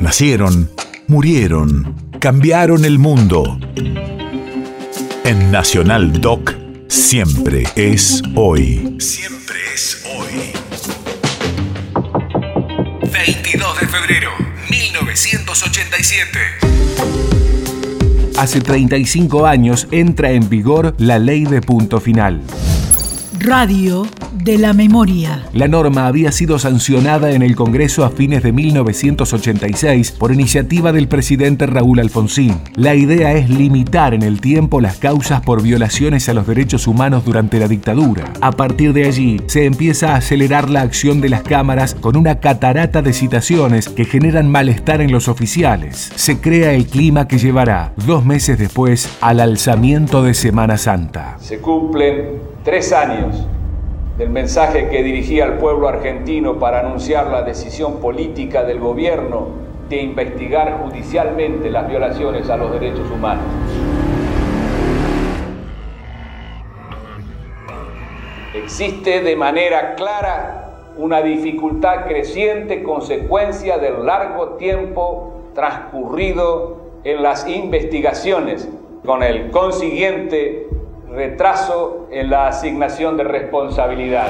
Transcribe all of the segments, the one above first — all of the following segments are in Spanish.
Nacieron, murieron, cambiaron el mundo. En Nacional Doc, siempre es hoy. Siempre es hoy. 22 de febrero, 1987. Hace 35 años entra en vigor la ley de punto final. Radio de la memoria. La norma había sido sancionada en el Congreso a fines de 1986 por iniciativa del presidente Raúl Alfonsín. La idea es limitar en el tiempo las causas por violaciones a los derechos humanos durante la dictadura. A partir de allí, se empieza a acelerar la acción de las cámaras con una catarata de citaciones que generan malestar en los oficiales. Se crea el clima que llevará, dos meses después, al alzamiento de Semana Santa. Se cumplen tres años del mensaje que dirigía al pueblo argentino para anunciar la decisión política del gobierno de investigar judicialmente las violaciones a los derechos humanos. Existe de manera clara una dificultad creciente consecuencia del largo tiempo transcurrido en las investigaciones, con el consiguiente retraso en la asignación de responsabilidad.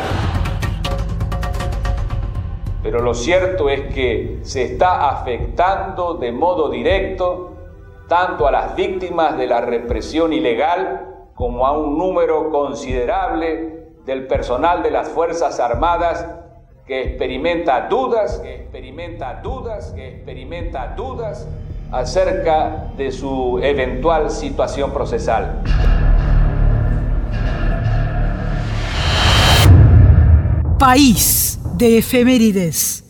Pero lo cierto es que se está afectando de modo directo tanto a las víctimas de la represión ilegal como a un número considerable del personal de las Fuerzas Armadas que experimenta dudas, que experimenta dudas, que experimenta dudas acerca de su eventual situación procesal. País de efemérides.